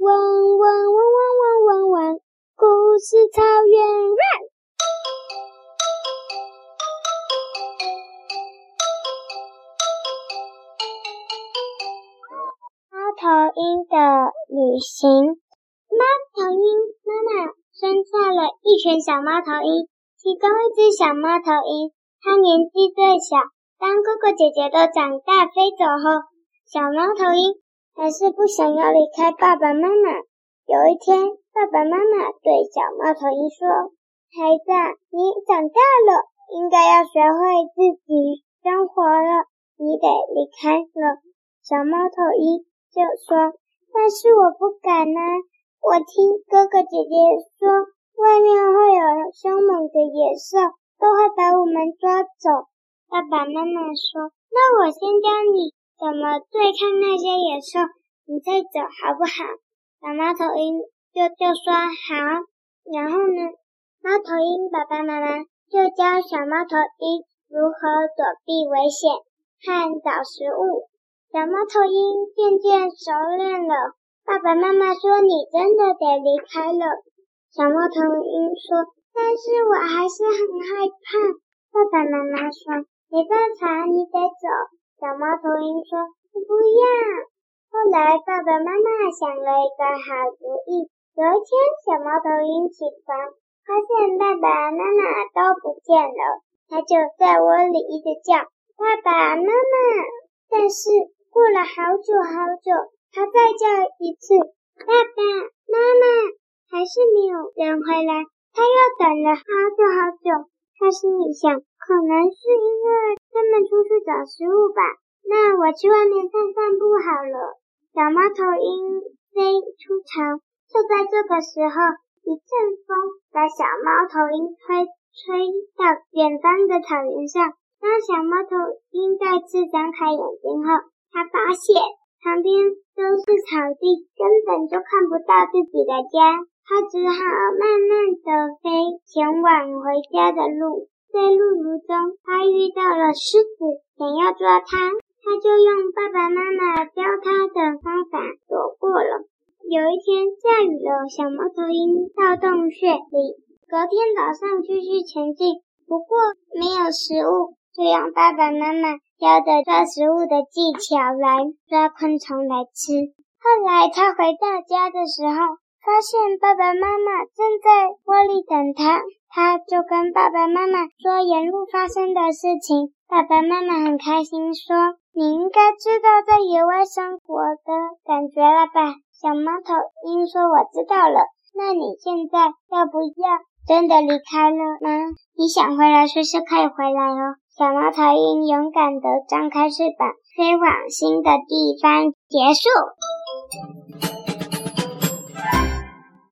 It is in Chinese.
汪汪汪汪汪汪汪，故事草原，run！猫头鹰的旅行。猫头鹰妈妈生下了一群小猫头鹰，其中一只小猫头鹰，它年纪最小。当哥哥姐姐都长大飞走后，小猫头鹰。还是不想要离开爸爸妈妈。有一天，爸爸妈妈对小猫头鹰说：“孩子，你长大了，应该要学会自己生活了，你得离开了。”小猫头鹰就说：“但是我不敢啊，我听哥哥姐姐说，外面会有凶猛的野兽，都会把我们抓走。”爸爸妈妈说：“那我先教你。”怎么对抗那些野兽？你再走好不好？小猫头鹰就就说好。然后呢，猫头鹰爸爸妈妈就教小猫头鹰如何躲避危险和找食物。小猫头鹰渐渐熟练了。爸爸妈妈说：“你真的得离开了。”小猫头鹰说：“但是我还是很害怕。”爸爸妈妈说：“没办法，你得走。”小猫头鹰说：“我不要。”后来，爸爸妈妈想了一个好主意。有一天，小猫头鹰起床，发现爸爸妈妈都不见了，它就在窝里一直叫“爸爸妈妈”。但是过了好久好久，它再叫一次“爸爸妈妈”，还是没有人回来。它又等了好久好久。它心里想，可能是因为。他们出去找食物吧，那我去外面散散步好了。小猫头鹰飞出巢，就在这个时候，一阵风把小猫头鹰吹吹到远方的草原上。当小猫头鹰再次张开眼睛后，它发现旁边都是草地，根本就看不到自己的家。它只好慢慢地飞，前往回家的路。在路途中，他遇到了狮子，想要抓他，他就用爸爸妈妈教他的方法躲过了。有一天下雨了，小猫头鹰到洞穴里，隔天早上继续前进，不过没有食物，就用爸爸妈妈教的抓食物的技巧来抓昆虫来吃。后来他回到家的时候，发现爸爸妈妈正在窝里等他。他就跟爸爸妈妈说沿路发生的事情，爸爸妈妈很开心，说：“你应该知道在野外生活的感觉了吧？”小猫头鹰说：“我知道了。”那你现在要不要真的离开了呢？你想回来，随时可以回来哦。小猫头鹰勇敢地张开翅膀，飞往新的地方。结束。